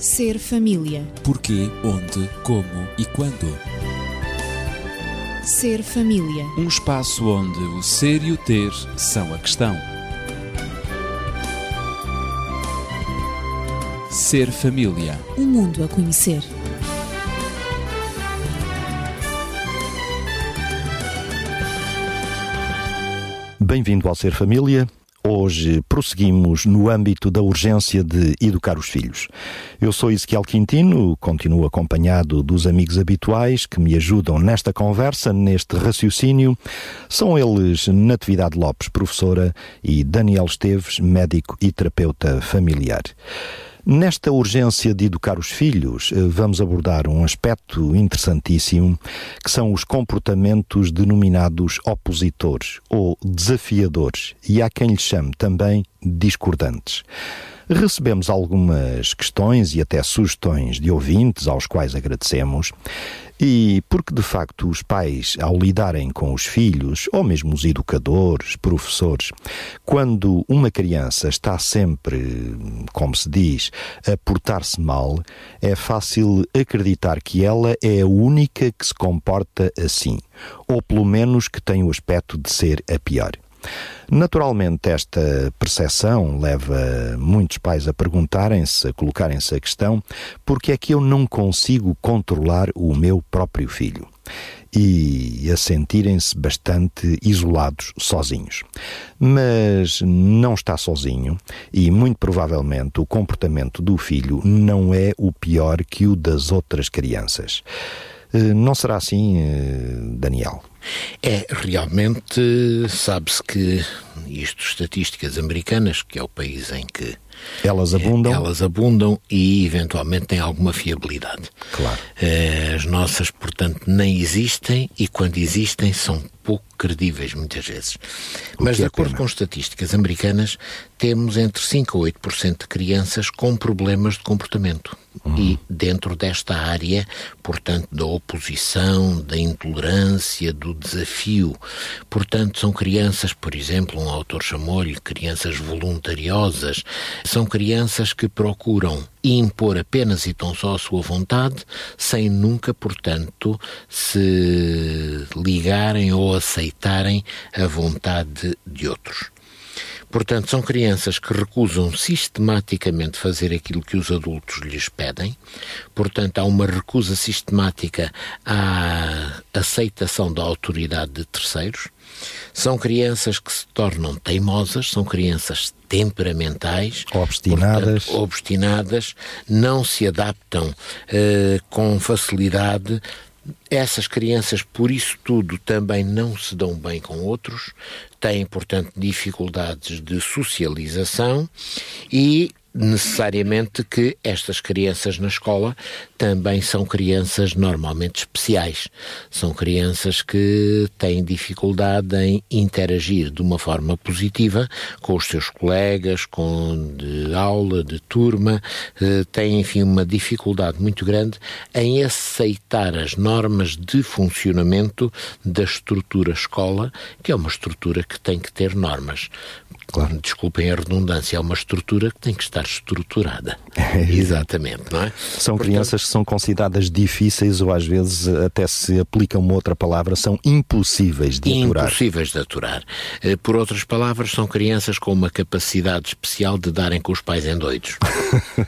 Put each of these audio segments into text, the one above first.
Ser família. Porquê, onde, como e quando. Ser família. Um espaço onde o ser e o ter são a questão. Ser família. Um mundo a conhecer. Bem-vindo ao Ser Família. Hoje prosseguimos no âmbito da urgência de educar os filhos. Eu sou Ezequiel Quintino, continuo acompanhado dos amigos habituais que me ajudam nesta conversa, neste raciocínio. São eles Natividade Lopes, professora, e Daniel Esteves, médico e terapeuta familiar. Nesta urgência de educar os filhos, eh, vamos abordar um aspecto interessantíssimo, que são os comportamentos denominados opositores ou desafiadores, e há quem lhes chame também discordantes. Recebemos algumas questões e até sugestões de ouvintes, aos quais agradecemos, e porque de facto os pais, ao lidarem com os filhos, ou mesmo os educadores, professores, quando uma criança está sempre, como se diz, a portar-se mal, é fácil acreditar que ela é a única que se comporta assim, ou pelo menos que tem o aspecto de ser a pior. Naturalmente, esta percepção leva muitos pais a perguntarem-se, a colocarem-se a questão: porque é que eu não consigo controlar o meu próprio filho? e a sentirem-se bastante isolados, sozinhos. Mas não está sozinho e, muito provavelmente, o comportamento do filho não é o pior que o das outras crianças. Eh, não será assim, eh, Daniel? É, realmente, sabe-se que isto, estatísticas americanas, que é o país em que elas abundam? É, elas abundam e eventualmente têm alguma fiabilidade. Claro. Eh, as nossas, portanto, nem existem e quando existem são pouco credíveis muitas vezes. Mas, de é acordo pena. com estatísticas americanas, temos entre 5 a 8% de crianças com problemas de comportamento. Uhum. E dentro desta área, portanto, da oposição, da intolerância, do desafio. Portanto, são crianças, por exemplo, um autor chamou-lhe crianças voluntariosas, são crianças que procuram impor apenas e tão só a sua vontade, sem nunca, portanto, se ligarem ou aceitarem a vontade de outros. Portanto, são crianças que recusam sistematicamente fazer aquilo que os adultos lhes pedem. Portanto, há uma recusa sistemática à aceitação da autoridade de terceiros. São crianças que se tornam teimosas, são crianças temperamentais, obstinadas, portanto, obstinadas não se adaptam uh, com facilidade. Essas crianças, por isso tudo, também não se dão bem com outros, têm, portanto, dificuldades de socialização e necessariamente que estas crianças na escola também são crianças normalmente especiais. São crianças que têm dificuldade em interagir de uma forma positiva com os seus colegas, com de aula, de turma, eh, têm, enfim, uma dificuldade muito grande em aceitar as normas de funcionamento da estrutura escola, que é uma estrutura que tem que ter normas. Claro. Desculpem a redundância, é uma estrutura que tem que estar estruturada. Exatamente, não é? São Portanto, crianças que são consideradas difíceis ou às vezes até se aplica uma outra palavra, são impossíveis de aturar. Impossíveis de aturar. Eh, por outras palavras, são crianças com uma capacidade especial de darem com os pais em doidos.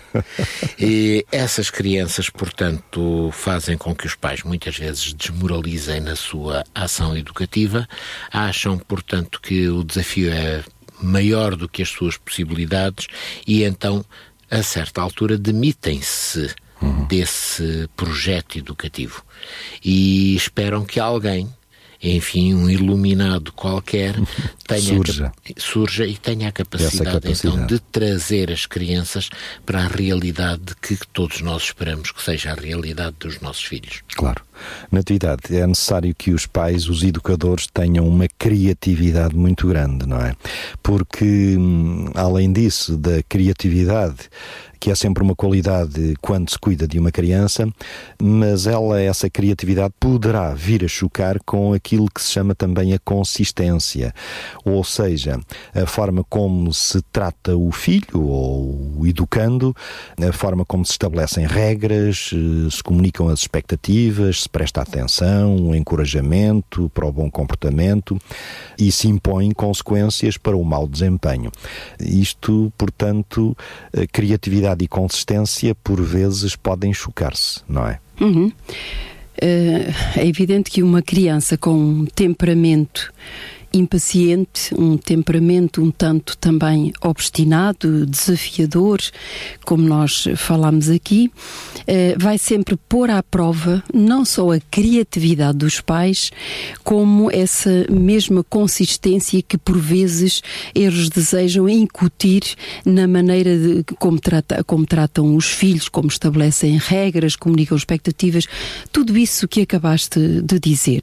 e essas crianças, portanto, fazem com que os pais muitas vezes desmoralizem na sua ação educativa, acham, portanto, que o desafio é maior do que as suas possibilidades e então, a certa altura, demitem-se uhum. desse projeto educativo e esperam que alguém enfim, um iluminado qualquer tenha surja. surja e tenha a capacidade, capacidade, então de trazer as crianças para a realidade que todos nós esperamos que seja a realidade dos nossos filhos. Claro. Natividade, é necessário que os pais, os educadores, tenham uma criatividade muito grande, não é? Porque, hum, além disso, da criatividade, que é sempre uma qualidade quando se cuida de uma criança, mas ela, essa criatividade, poderá vir a chocar com aquilo que se chama também a consistência, ou seja, a forma como se trata o filho ou o educando, a forma como se estabelecem regras, eh, se comunicam as expectativas, se presta atenção, o encorajamento para o bom comportamento e se impõem consequências para o mau desempenho. Isto, portanto, criatividade e consistência por vezes podem chocar-se, não é? Uhum. Uh, é evidente que uma criança com um temperamento impaciente, um temperamento um tanto também obstinado, desafiador, como nós falámos aqui, eh, vai sempre pôr à prova não só a criatividade dos pais, como essa mesma consistência que por vezes eles desejam incutir na maneira de como, trata, como tratam os filhos, como estabelecem regras, comunicam expectativas, tudo isso que acabaste de dizer.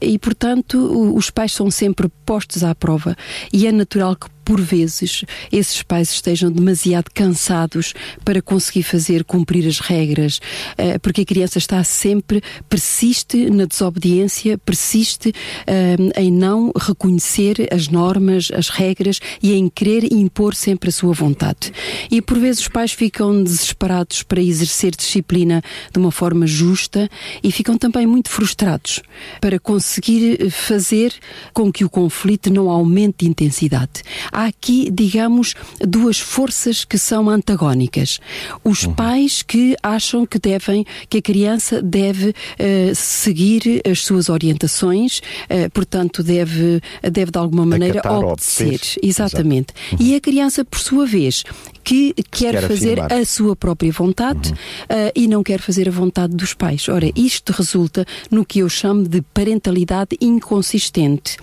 E portanto, os pais são sempre sempre postos à prova. E é natural que por vezes, esses pais estejam demasiado cansados para conseguir fazer cumprir as regras, eh, porque a criança está sempre, persiste na desobediência, persiste eh, em não reconhecer as normas, as regras e em querer impor sempre a sua vontade. E por vezes os pais ficam desesperados para exercer disciplina de uma forma justa e ficam também muito frustrados para conseguir fazer com que o conflito não aumente de intensidade há aqui, digamos, duas forças que são antagónicas. Os uhum. pais que acham que devem, que a criança deve uh, seguir as suas orientações, uh, portanto, deve, deve de alguma maneira Acatar, obedecer. Exatamente. Uhum. E a criança, por sua vez, que quer, quer fazer afirmar. a sua própria vontade uhum. uh, e não quer fazer a vontade dos pais. Ora, isto resulta no que eu chamo de parentalidade inconsistente.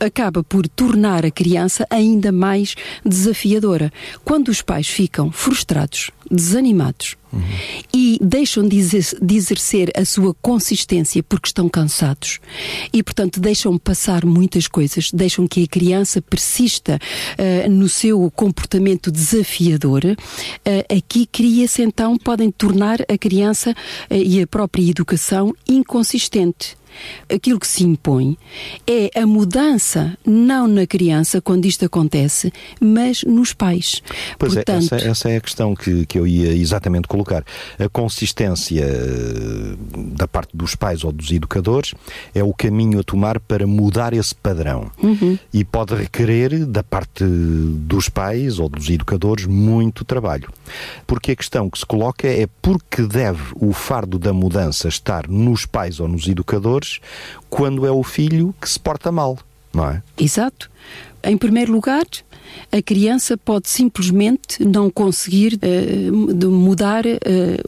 Acaba por tornar a criança ainda mais desafiadora. Quando os pais ficam frustrados, desanimados. Uhum. e deixam de, exercer a sua consistência porque estão cansados. E, portanto, deixam passar muitas coisas, deixam que a criança persista uh, no seu comportamento desafiador, uh, aqui cria-se então, podem tornar a criança uh, e a própria educação inconsistente aquilo que se impõe é a mudança, não na criança, quando isto acontece, mas nos pais. Pois é, Portanto, é, essa, essa, é a questão que, que eu ia exatamente colocar. A consistência eh, da parte dos pais ou dos educadores é o caminho a tomar para mudar esse padrão. Uhum. E pode requerer, da parte dos pais ou dos educadores, muito trabalho. Porque a questão que se coloca é porque deve o fardo da mudança estar nos pais ou nos educadores quando é o filho que se porta mal, não é? Exato. Em primeiro lugar, a criança pode simplesmente não conseguir uh, mudar uh,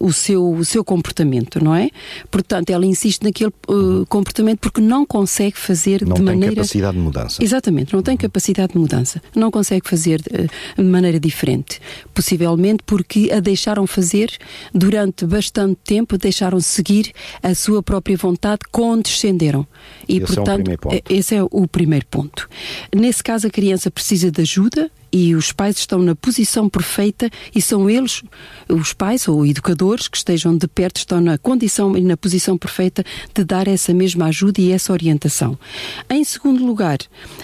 o, seu, o seu comportamento, não é? Portanto, ela insiste naquele uh, comportamento porque não consegue fazer não de maneira. Não tem capacidade de mudança. Exatamente, não tem uhum. capacidade de mudança. Não consegue fazer de maneira diferente. Possivelmente porque a deixaram fazer durante bastante tempo, deixaram seguir a sua própria vontade, condescenderam. E, esse portanto, é esse é o primeiro ponto. Nesse caso, a criança precisa de ajuda Jude e os pais estão na posição perfeita e são eles, os pais ou educadores que estejam de perto, estão na condição e na posição perfeita de dar essa mesma ajuda e essa orientação. Em segundo lugar,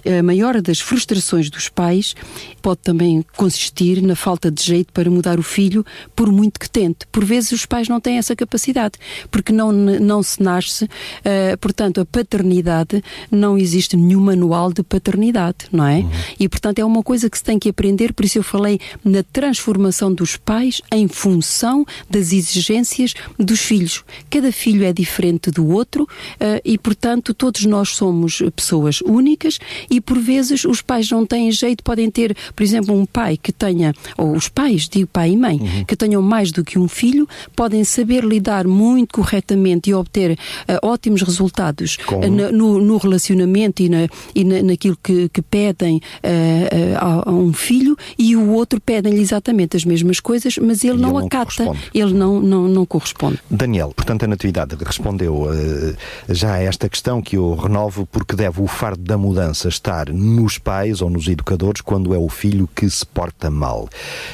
a maior das frustrações dos pais pode também consistir na falta de jeito para mudar o filho, por muito que tente. Por vezes os pais não têm essa capacidade, porque não, não se nasce, uh, portanto, a paternidade, não existe nenhum manual de paternidade, não é? Uhum. E, portanto, é uma coisa que se tem tem que aprender, por isso eu falei na transformação dos pais em função das exigências dos filhos. Cada filho é diferente do outro uh, e, portanto, todos nós somos pessoas únicas e, por vezes, os pais não têm jeito, podem ter, por exemplo, um pai que tenha, ou os pais, digo pai e mãe, uhum. que tenham mais do que um filho, podem saber lidar muito corretamente e obter uh, ótimos resultados uh, no, no, relacionamento e, na, e na, naquilo que, que pedem a um um filho e o outro pedem-lhe exatamente as mesmas coisas, mas ele, não, ele acata, não ele não, não, não corresponde. Daniel, portanto, a Natividade respondeu uh, já a esta questão que eu renovo, porque deve o fardo da mudança estar nos pais ou nos educadores quando é o filho que se porta mal.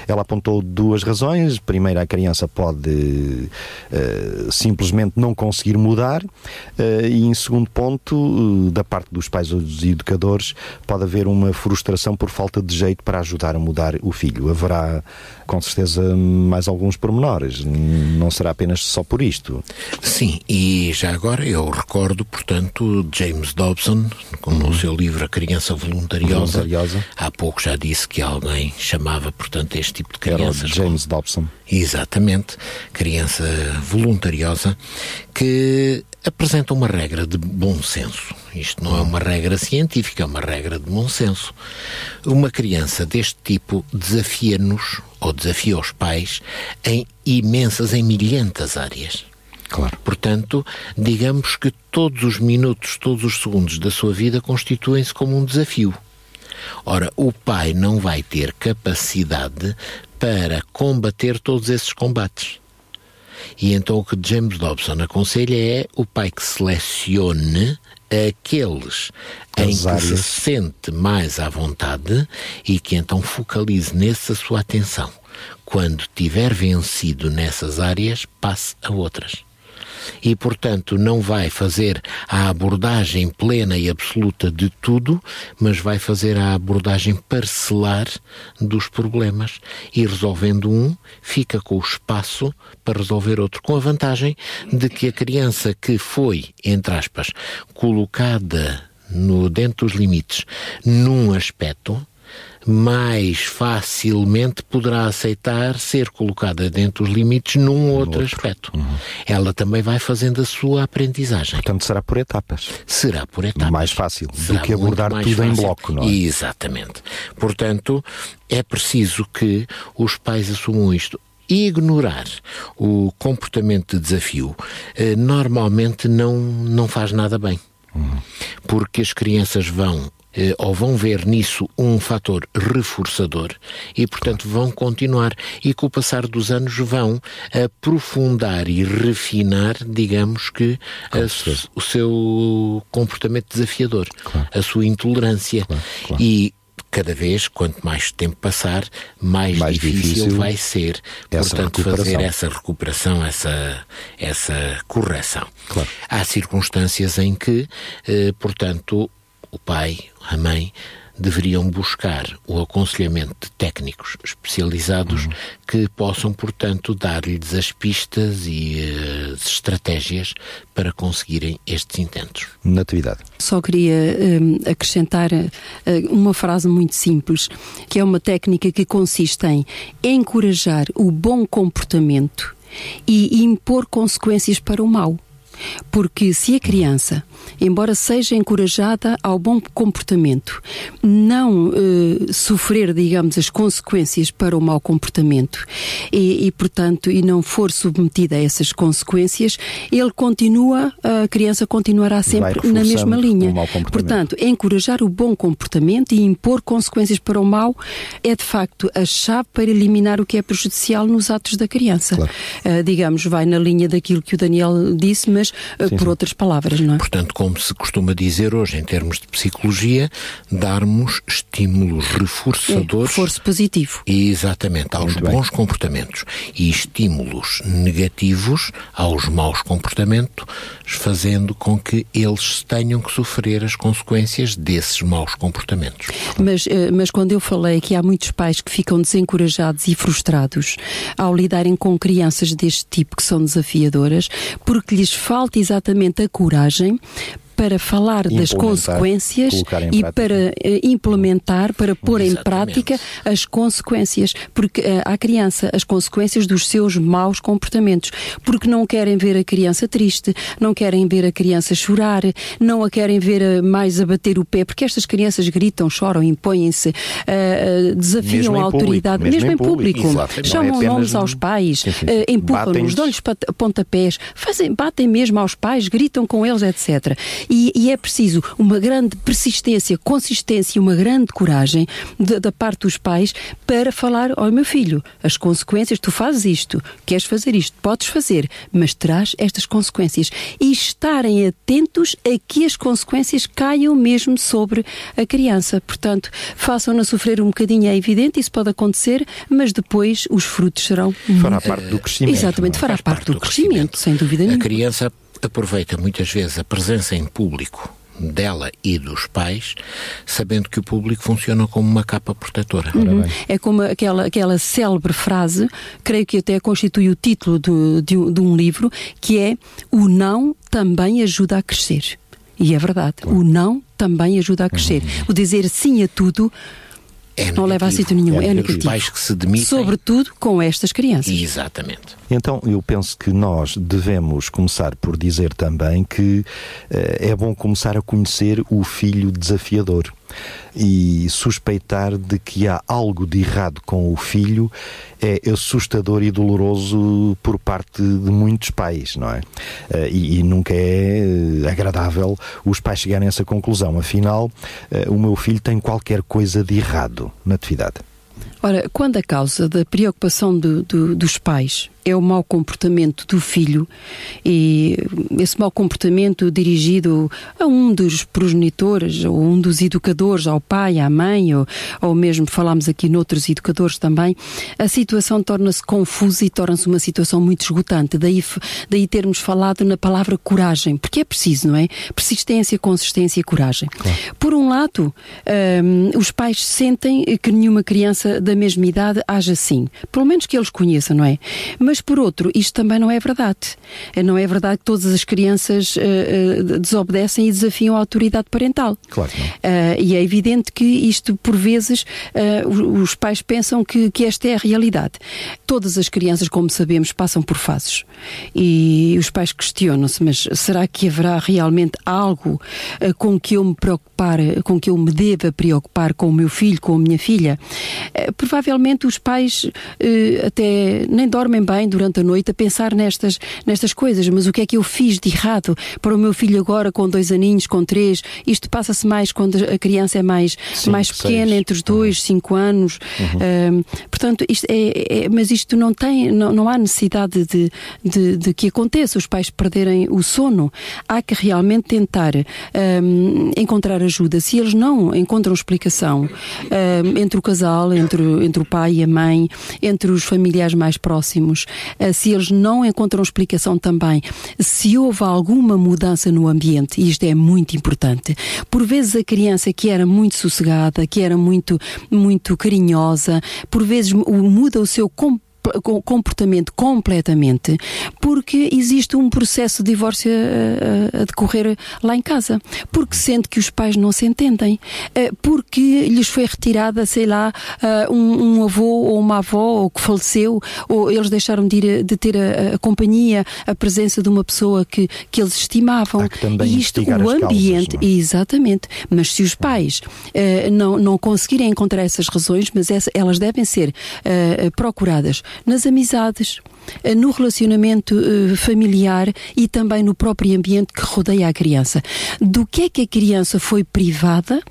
Ela apontou duas razões. Primeiro, a criança pode uh, simplesmente não conseguir mudar, uh, e em segundo ponto, da parte dos pais ou dos educadores, pode haver uma frustração por falta de jeito para ajudar a mudar o filho. Haverá com certeza mais alguns pormenores, não será apenas só por isto. Sim, e já agora eu recordo, portanto, James Dobson, no uhum. seu livro A Criança Voluntariosa, Voluntariosa, há pouco já disse que alguém chamava, portanto, este tipo de crianças. James como... Dobson. Exatamente, criança voluntariosa, que apresenta uma regra de bom senso. Isto não é uma regra científica, é uma regra de bom senso. Uma criança deste tipo desafia-nos, ou desafia os pais, em imensas, em milhentas áreas. Claro. Portanto, digamos que todos os minutos, todos os segundos da sua vida constituem-se como um desafio. Ora, o pai não vai ter capacidade para combater todos esses combates. E então o que James Dobson aconselha é o pai que selecione aqueles As em que áreas. se sente mais à vontade e que então focalize nessa sua atenção. Quando tiver vencido nessas áreas, passe a outras e, portanto, não vai fazer a abordagem plena e absoluta de tudo, mas vai fazer a abordagem parcelar dos problemas e resolvendo um, fica com o espaço para resolver outro, com a vantagem de que a criança que foi, entre aspas, colocada no, dentro dos limites num aspecto, mais facilmente poderá aceitar ser colocada dentro dos limites num outro, outro. aspecto. Uhum. Ela também vai fazendo a sua aprendizagem. Portanto, será por etapas. Será por etapas. Mais fácil será do que abordar tudo fácil. em bloco, não é? Exatamente. Portanto, é preciso que os pais assumam isto ignorar o comportamento de desafio eh, normalmente não, não faz nada bem. Uhum. Porque as crianças vão eh, ou vão ver nisso um fator reforçador e, portanto, vão continuar e com o passar dos anos vão aprofundar e refinar, digamos que, a, o seu comportamento desafiador, claro. a sua intolerância. Claro, claro. E cada vez, quanto mais tempo passar, mais, mais difícil, difícil, vai ser, portanto, fazer essa recuperação, essa, essa correção. Claro. Há circunstâncias em que, eh, portanto, o pai, a mãe, deveriam buscar o aconselhamento de técnicos especializados uhum. que possam, portanto, dar-lhes as pistas e as estratégias para conseguirem estes intentos. Natividade. Só queria uh, acrescentar uh, uma frase muito simples, que é uma técnica que consiste em encorajar o bom comportamento e impor consequências para o mal. Porque se a criança, embora seja encorajada ao bom comportamento, não eh, sofrer, digamos, as consequências para o mau comportamento e, e, portanto, e não for submetida a essas consequências, ele continua, a criança continuará sempre na mesma linha. Portanto, encorajar o bom comportamento e impor consequências para o mau é, de facto, a chave para eliminar o que é prejudicial nos atos da criança. Claro. Uh, digamos, vai na linha daquilo que o Daniel disse, mas uh, sim, por sim. outras palavras, não é? Portanto, como se costuma dizer hoje em termos de psicologia, darmos estímulos reforçadores. É, reforço positivo. Exatamente, aos Muito bons bem. comportamentos e estímulos negativos aos maus comportamentos, fazendo com que eles tenham que sofrer as consequências desses maus comportamentos. Mas, eh, mas quando eu falei que há muitos pais que ficam desencorajados e frustrados ao lidarem com crianças deste tipo que são desafiadoras, porque lhes falta exatamente a coragem para falar das consequências e para uh, implementar, para pôr Exatamente. em prática as consequências, porque uh, à criança as consequências dos seus maus comportamentos, porque não querem ver a criança triste, não querem ver a criança chorar, não a querem ver uh, mais a bater o pé, porque estas crianças gritam, choram, impõem-se, desafiam a autoridade, público, mesmo, mesmo, em público, público. chamam é nomes aos pais, empurram-nos, dão-lhes pontapés, fazem, batem mesmo aos pais, gritam com eles, etc. E, e é preciso uma grande persistência, consistência e uma grande coragem de, da parte dos pais para falar: olha, meu filho, as consequências, tu fazes isto, queres fazer isto, podes fazer, mas terás estas consequências. E estarem atentos a que as consequências caiam mesmo sobre a criança. Portanto, façam-na sofrer um bocadinho, é evidente, isso pode acontecer, mas depois os frutos serão. Fará parte do crescimento. Exatamente, é? fará parte, parte, do, do crescimento, crescimento, sem dúvida nenhuma. A criança aproveita muitas vezes a presença em público dela e dos pais, sabendo que o público funciona como uma capa protetora. Uhum. É como aquela, aquela célebre frase, creio que até constitui o título de, de, de um livro, que é o não também ajuda a crescer. E é verdade, claro. o não também ajuda a crescer. Uhum. O dizer sim a tudo é não leva a sítio nenhum, é, é negativo. pais que se demitem. Sobretudo com estas crianças. Exatamente. Então, eu penso que nós devemos começar por dizer também que uh, é bom começar a conhecer o filho desafiador e suspeitar de que há algo de errado com o filho é assustador e doloroso por parte de muitos pais, não é? Eh, e, e nunca é eh, agradável os pais chegarem a essa conclusão. Afinal, eh, o meu filho tem qualquer coisa de errado na atividade. Ora, quando a causa da preocupação do, do, dos pais é o mau comportamento do filho e esse mau comportamento dirigido a um dos progenitores ou um dos educadores, ao pai, à mãe ou, ou mesmo falámos aqui noutros educadores também, a situação torna-se confusa e torna-se uma situação muito esgotante. Daí, daí termos falado na palavra coragem, porque é preciso, não é? Persistência, consistência e coragem. Claro. Por um lado, um, os pais sentem que nenhuma criança da mesma idade age assim. Pelo menos que eles conheçam, não é? Mas mas, por outro, isto também não é verdade. Não é verdade que todas as crianças uh, uh, desobedecem e desafiam a autoridade parental. Claro que não. Uh, e é evidente que isto, por vezes, os pais pensam que, que esta é a realidade. Todas as crianças, como sabemos, passam por fases. E os pais questionam-se, mas será que haverá realmente algo com que eu me preocupar, com que eu me deva preocupar com o meu filho, com a minha filha? provavelmente os pais até nem dormem bem durante a noite a pensar nestas, nestas coisas. Mas o que é que eu fiz de errado para o meu filho agora com dois aninhos, com três? Isto passa-se mais quando a criança é mais, mais pequena, seis. entre os dois, uhum. cinco anos. Uhum. portanto, isto é, é, mas isto não tem, não, não há necessidade de, de, de, que aconteça, os pais perderem o sono. Há que realmente tentar um, encontrar ajuda. Se eles não encontram explicação um, entre o casal, entre, entre o pai e a mãe, entre os familiares mais próximos, se eles não encontram explicação também, se houve alguma mudança no ambiente, isto é muito importante. Por vezes a criança que era muito sossegada, que era muito, muito carinhosa, por vezes muda o seu comportamento comportamento completamente porque existe um processo de divórcio a, a, decorrer lá em casa. Porque sente que os pais não se entendem. Eh, porque lhes foi retirada, sei lá, eh, um, um avô ou uma avó ou que faleceu, ou eles deixaram de, ir, de ter a, a companhia, a presença de uma pessoa que, que eles estimavam. e isto, o ambiente, causas, é? exatamente. Mas se os pais não, não conseguirem encontrar essas razões, mas essa, elas devem ser procuradas nas amizades, no relacionamento uh, familiar e também no próprio ambiente que rodeia a criança. Do que é que a criança foi privada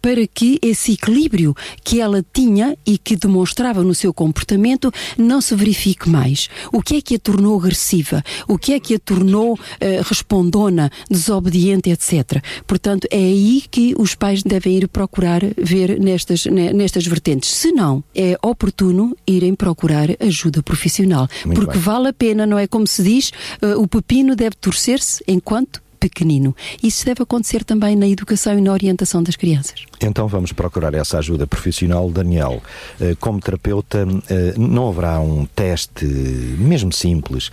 para que esse equilíbrio que ela tinha e que demonstrava no seu comportamento não se verifique mais. O que é que a tornou agressiva? O que é que a tornou uh, respondona, desobediente, etc. Portanto, é aí que os pais devem ir procurar ver nestas, nestas vertentes. Se não, é oportuno irem procurar ajuda profissional. Muito porque bem. vale a pena, não é como se diz, uh, o pepino deve torcer-se enquanto pequenino. Isso deve acontecer também na educação e na orientação das crianças. Então vamos procurar essa ajuda profissional. Daniel, uh, como terapeuta, uh, não haverá um teste, mesmo simples,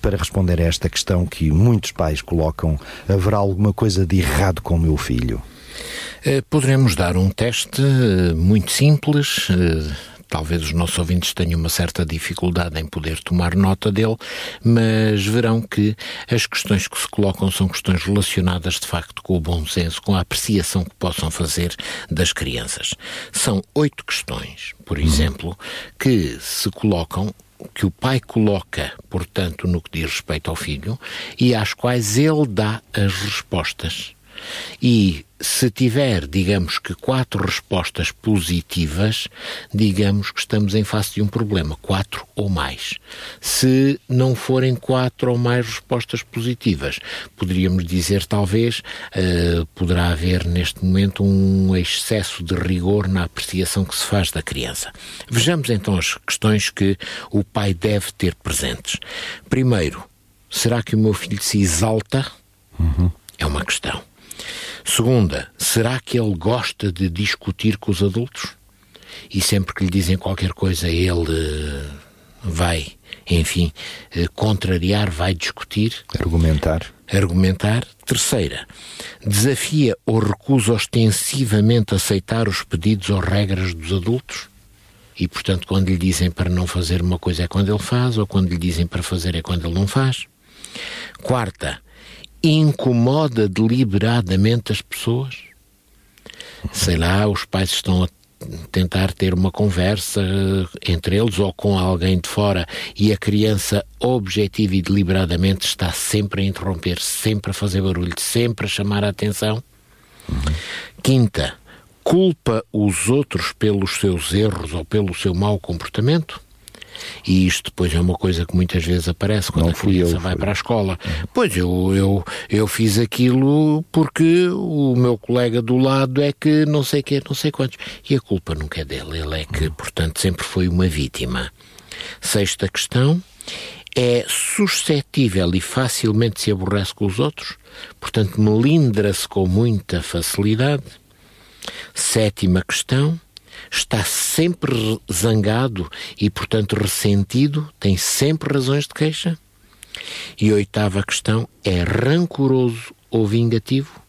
para responder a esta questão que muitos pais colocam: haverá alguma coisa de errado com o meu filho? Poderemos dar um teste muito simples Talvez os nossos ouvintes tenham uma certa dificuldade em poder tomar nota dele, mas verão que as questões que se colocam são questões relacionadas de facto com o bom senso, com a apreciação que possam fazer das crianças. São oito questões, por exemplo, que se colocam que o pai coloca, portanto, no que diz respeito ao filho e às quais ele dá as respostas. E se tiver, digamos que, quatro respostas positivas, digamos que estamos em face de um problema, quatro ou mais. Se não forem quatro ou mais respostas positivas, poderíamos dizer, talvez, uh, poderá haver neste momento um excesso de rigor na apreciação que se faz da criança. Vejamos então as questões que o pai deve ter presentes. Primeiro, será que o meu filho se exalta? Uhum. É uma questão. Segunda, será que ele gosta de discutir com os adultos? E sempre que lhe dizem qualquer coisa, ele eh, vai, enfim, eh, contrariar, vai discutir. Argumentar. Argumentar. Terceira, desafia ou recusa ostensivamente aceitar os pedidos ou regras dos adultos? E, portanto, quando lhe dizem para não fazer uma coisa é quando ele faz, ou quando lhe dizem para fazer é quando ele não faz. Quarta, incomoda deliberadamente as pessoas? Sei lá, os pais estão a tentar ter uma conversa entre eles ou com alguém de fora e a criança objetiva e deliberadamente está sempre a interromper, sempre a fazer barulho, sempre a chamar a atenção. Quinta, culpa os outros pelos seus erros ou pelo seu mau comportamento? E isto depois é uma coisa que muitas vezes aparece quando Não a criança eu, vai para a escola. Pois eu, eu, eu fiz aquilo porque o meu colega do lado é que não sei que não sei quantos. E a culpa nunca é dele, ele é que, portanto, sempre foi uma vítima. Sexta questão é suscetível e facilmente se aborrece com os outros, portanto, melindra-se com muita facilidade. Sétima questão está sempre zangado e, portanto, ressentido, tem sempre razões de queixa? E oitava questão é rancoroso ou vingativo?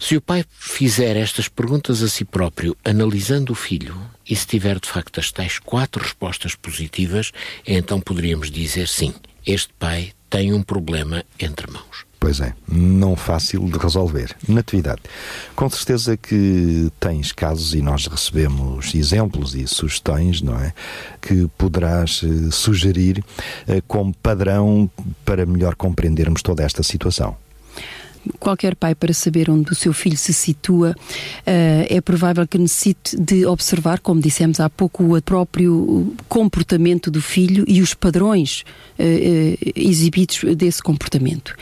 Se o pai fizer estas perguntas a si próprio, analisando o filho, e se tiver de facto as tais quatro respostas positivas, então poderíamos dizer sim, este pai tem um problema entre mãos. Pois é, não fácil de resolver. Natividade, com certeza que tens casos e nós recebemos exemplos e sugestões, não é? Que poderás eh, sugerir eh, como padrão para melhor compreendermos toda esta situação qualquer pai, para saber onde o seu filho se situa, eh, é provável que necessite de observar, como dissemos há pouco, o próprio comportamento do filho e os padrões eh, eh, exibidos desse comportamento.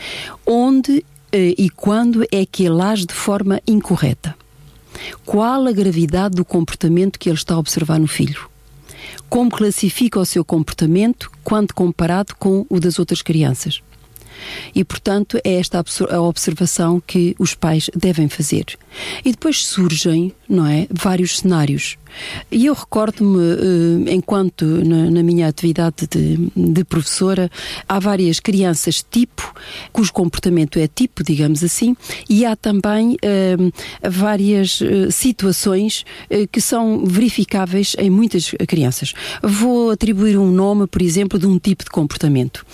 Onde e quando é que ele age de forma incorreta? Qual a gravidade do comportamento que ele está a observar no filho? Como classifica o seu comportamento quando comparado com o das outras crianças? E, portanto, é esta a observação que os pais devem fazer. E depois surgem, não é, vários cenários. E eu recordo-me, eh, enquanto na, minha atividade de, de, professora, há várias crianças tipo, cujo comportamento é tipo, digamos assim, e há também uh, várias uh, situações uh, que são verificáveis em muitas crianças. Vou atribuir um nome, por exemplo, de um tipo de comportamento.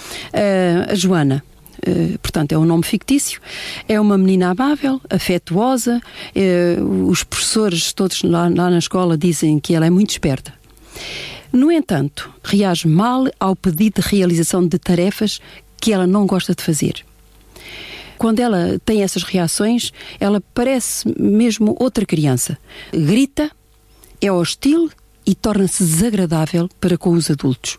a Joana. Eh, portanto, é um nome fictício, é uma menina amável, afetuosa, uh, os professores todos lá, lá na escola dizem que ela é muito esperta. No entanto, reage mal ao pedido de realização de tarefas que ela não gosta de fazer. Quando ela tem essas reações, ela parece mesmo outra criança. Grita, é hostil e torna-se desagradável para com os adultos.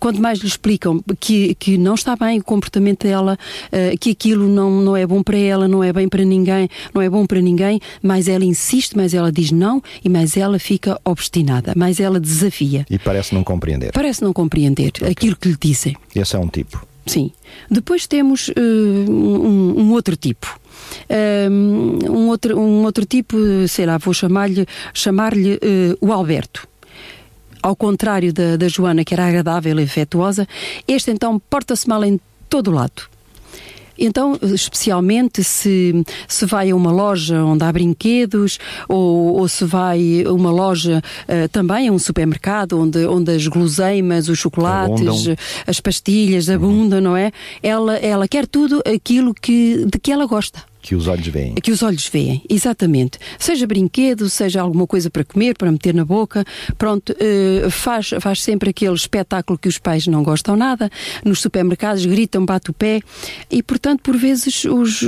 Quanto mais lhe explicam que, que não está bem o comportamento dela, uh, que aquilo não, não é bom para ela, não é bem para ninguém, não é bom para ninguém, mais ela insiste, mais ela diz não e mais ela fica obstinada, mais ela desafia. E parece não compreender. Parece não compreender okay. aquilo que lhe dizem. Esse é um tipo. Sim. Depois temos uh, um, um, outro tipo. Um, outro, um outro tipo, sei lá, vou chamar-lhe chamar uh, o Alberto ao contrário da, da Joana, que era agradável e afetuosa, este então porta-se mal em todo o lado. Então, especialmente se, se vai a uma loja onde há brinquedos ou, ou se vai a uma loja uh, também a um supermercado onde, onde as guloseimas, os chocolates, abundam. as pastilhas abundam, uhum. não é? Ela, ela quer tudo aquilo que, de que ela gosta Que os olhos veem. Que os olhos veem, exatamente. Seja brinquedo, seja alguma coisa para comer, para meter na boca, pronto, uh, faz, faz sempre aquele espetáculo que os pais não gostam nada. Nos supermercados gritam, bate o pé e, portanto, por vezes os,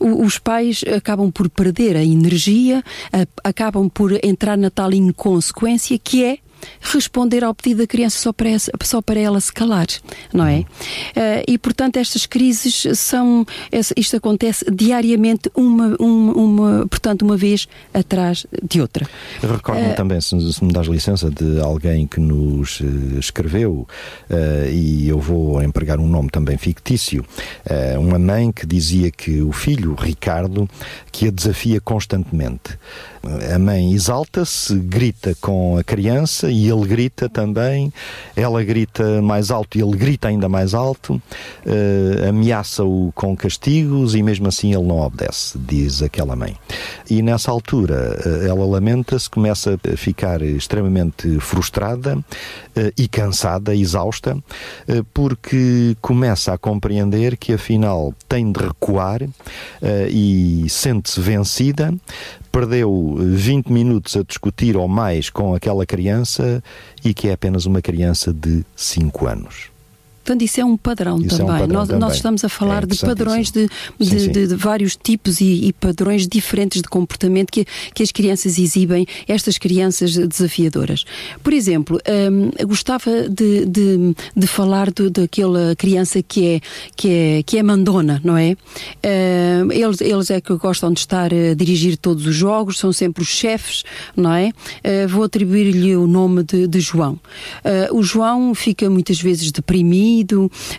os pais acabam por perder a energia, acabam por entrar na tal inconsequência que é responder ao pedido da criança só para, essa, só para ela se calar, não é? Uh, e, portanto, estas crises são. Isto acontece diariamente, uma, uma, uma portanto, uma vez atrás de outra. Recordo-me uh, também, se, se, me das licença, de alguém que nos uh, escreveu, e eu vou empregar um nome também fictício, uma mãe que dizia que o filho, Ricardo, que a desafia constantemente. A mãe exalta-se, grita com a criança e ele grita também, ela grita mais alto e ele grita ainda mais alto, uh, ameaça-o com castigos e mesmo assim ele não obedece, diz aquela mãe. E nessa altura uh, ela lamenta-se, começa a ficar extremamente frustrada uh, e cansada, exausta, porque começa a compreender que afinal tem de recuar e sente-se vencida, perdeu 20 minutos a discutir ou mais com aquela criança e que é apenas uma criança de 5 anos. Portanto, isso é um padrão, também. É um padrão nós, também. nós, estamos a falar é de padrões de, de, sim, sim. De, vários tipos e, e, padrões diferentes de comportamento que, que as crianças exibem, estas crianças desafiadoras. Por exemplo, hum, gostava de, de, de falar do, daquela criança que é, que, é, que é mandona, não é? Hum, eles, eles é que gostam de estar a dirigir todos os jogos, são sempre os chefes, não é? Uh, vou atribuir-lhe o nome de, de João. O João fica muitas vezes deprimido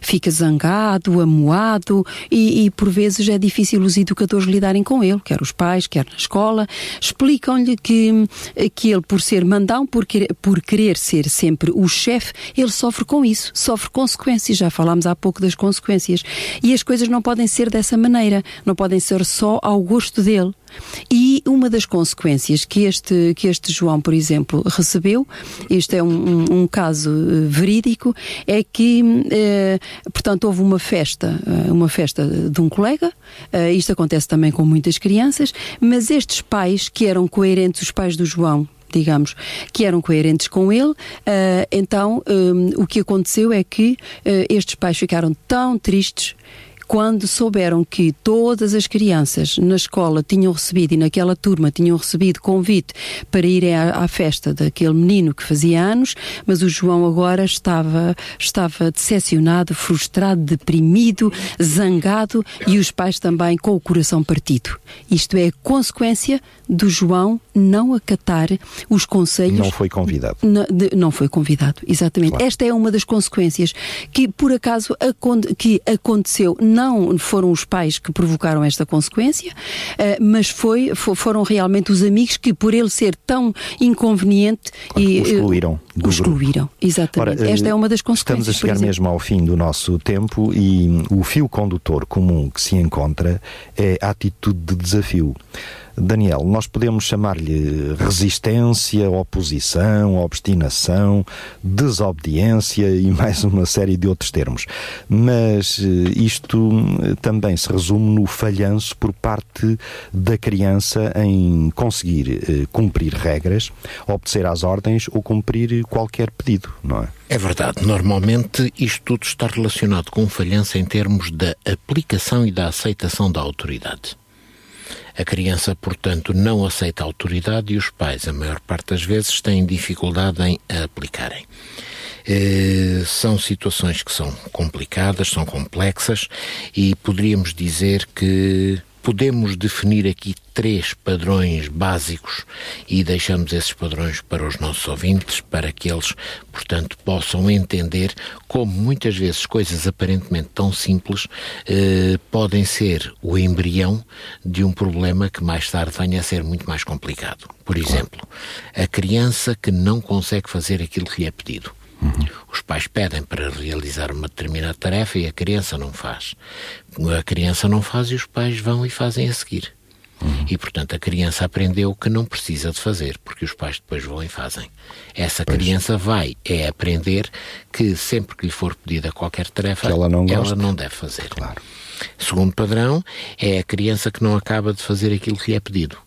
fica zangado, amuado e, e, por vezes é difícil os educadores lidarem com ele, quer os pais, quer na escola. Explicam-lhe que, que ele, por ser mandão, por querer, por querer ser sempre o chefe, ele sofre com isso, sofre consequências. Já falámos há pouco das consequências. E as coisas não podem ser dessa maneira, não podem ser só ao gosto dele. E uma das consequências que este, que este João, por exemplo, recebeu, este é um, um, caso uh, verídico, é que, uh, portanto, houve uma festa, uh, uma festa de um colega, isto acontece também com muitas crianças, mas estes pais, que eram coerentes, os pais do João, digamos, que eram coerentes com ele. Uh, então, o que aconteceu é que estes pais ficaram tão tristes quando souberam que todas as crianças na escola tinham recebido e naquela turma tinham recebido convite para irem à, à, festa daquele menino que fazia anos, mas o João agora estava, estava decepcionado, frustrado, deprimido, zangado e os pais também com o coração partido. Isto é consequência do João não acatar os conselhos. Não foi convidado. Não, de, não foi convidado, exatamente. Claro. Esta é uma das consequências que, por acaso, que aconteceu não foram os pais que provocaram esta consequência, uh, mas foi, foram realmente os amigos que, por ele ser tão inconveniente, claro, e, o excluíram. o excluíram, exatamente. Ora, Esta é uma das consequências. Estamos a chegar mesmo ao fim do nosso tempo e o fio condutor comum que se encontra é a atitude de desafio. Daniel, nós podemos chamar-lhe resistência, oposição, obstinação, desobediência e mais uma série de outros termos. Mas eh, isto eh, também se resume no falhanço por parte da criança em conseguir eh, cumprir regras, obedecer às ordens ou cumprir qualquer pedido, não é? É verdade. Normalmente isto tudo está relacionado com falhança em termos da aplicação e da aceitação da autoridade. A criança, portanto, não aceita a autoridade e os pais, a maior parte das vezes, têm dificuldade em a aplicarem. Eh, são situações que são complicadas, são complexas e poderíamos dizer que podemos definir aqui três padrões básicos e deixamos esses padrões para os nossos ouvintes, para que eles, portanto, possam entender como muitas vezes coisas aparentemente tão simples eh, podem ser o embrião de um problema que mais tarde venha a ser muito mais complicado. Por exemplo, a criança que não consegue fazer aquilo que lhe é pedido. Uhum. Os pais pedem para realizar uma determinada tarefa e a criança não faz. A criança não faz e os pais vão e fazem a seguir. Uhum. E, portanto, a criança aprendeu que não precisa de fazer, porque os pais depois vão e fazem. Essa pois. criança vai é aprender que sempre que lhe for pedida qualquer tarefa, ela não, ela não deve fazer. Claro. Segundo padrão, é a criança que não acaba de fazer aquilo que lhe é pedido.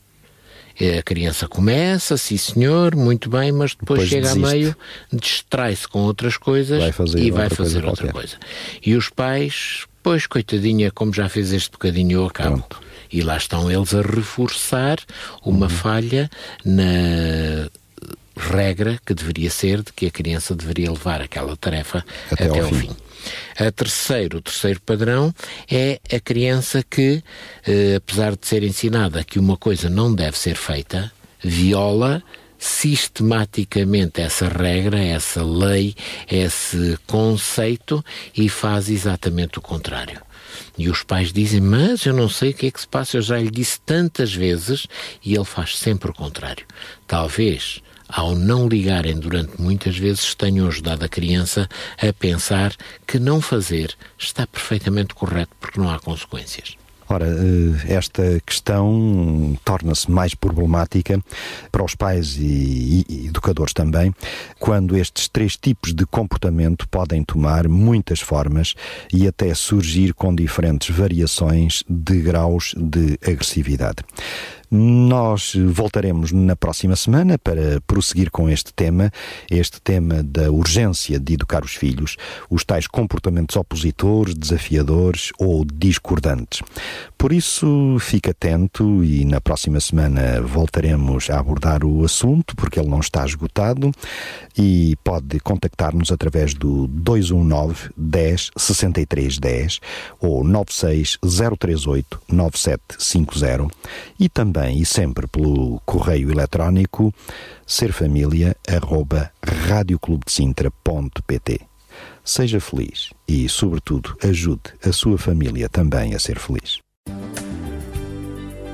É, a criança começa, sim senhor, muito bem, mas depois, depois chega desiste. a meio, distrai-se com outras coisas vai e vai fazer outra coisa. E os pais, pois, coitadinha, como já fez este bocadinho, eu acabo. Pronto. E lá estão eles a reforçar uma uhum. falha na regra que deveria ser de que a criança deveria levar aquela tarefa até, até ao, fim. fim. A terceiro, o terceiro padrão é a criança que, eh, apesar de ser ensinada que uma coisa não deve ser feita, viola sistematicamente essa regra, essa lei, esse conceito e faz exatamente o contrário. E os pais dizem: Mas eu não sei o que é que se passa, eu já lhe disse tantas vezes, e ele faz sempre o contrário. Talvez ao não ligarem durante muitas vezes, tenham ajudado a criança a pensar que não fazer está perfeitamente correto porque não há consequências. Ora, eh, esta questão torna-se mais problemática para os pais e, educadores também, quando estes três tipos de comportamento podem tomar muitas formas e até surgir com diferentes variações de graus de agressividade. Nós voltaremos na próxima semana para prosseguir com este tema, este tema da urgência de educar os filhos, os tais comportamentos opositores, desafiadores ou discordantes. Por isso, fique atento e na próxima semana voltaremos a abordar o assunto, porque ele não está esgotado e pode contactar-nos através do 219 10 63 10 ou 96 038 9750 e também e sempre pelo correio eletrónico serfamilia@radioclubedesintra.pt. Seja feliz e, sobretudo, ajude a sua família também a ser feliz.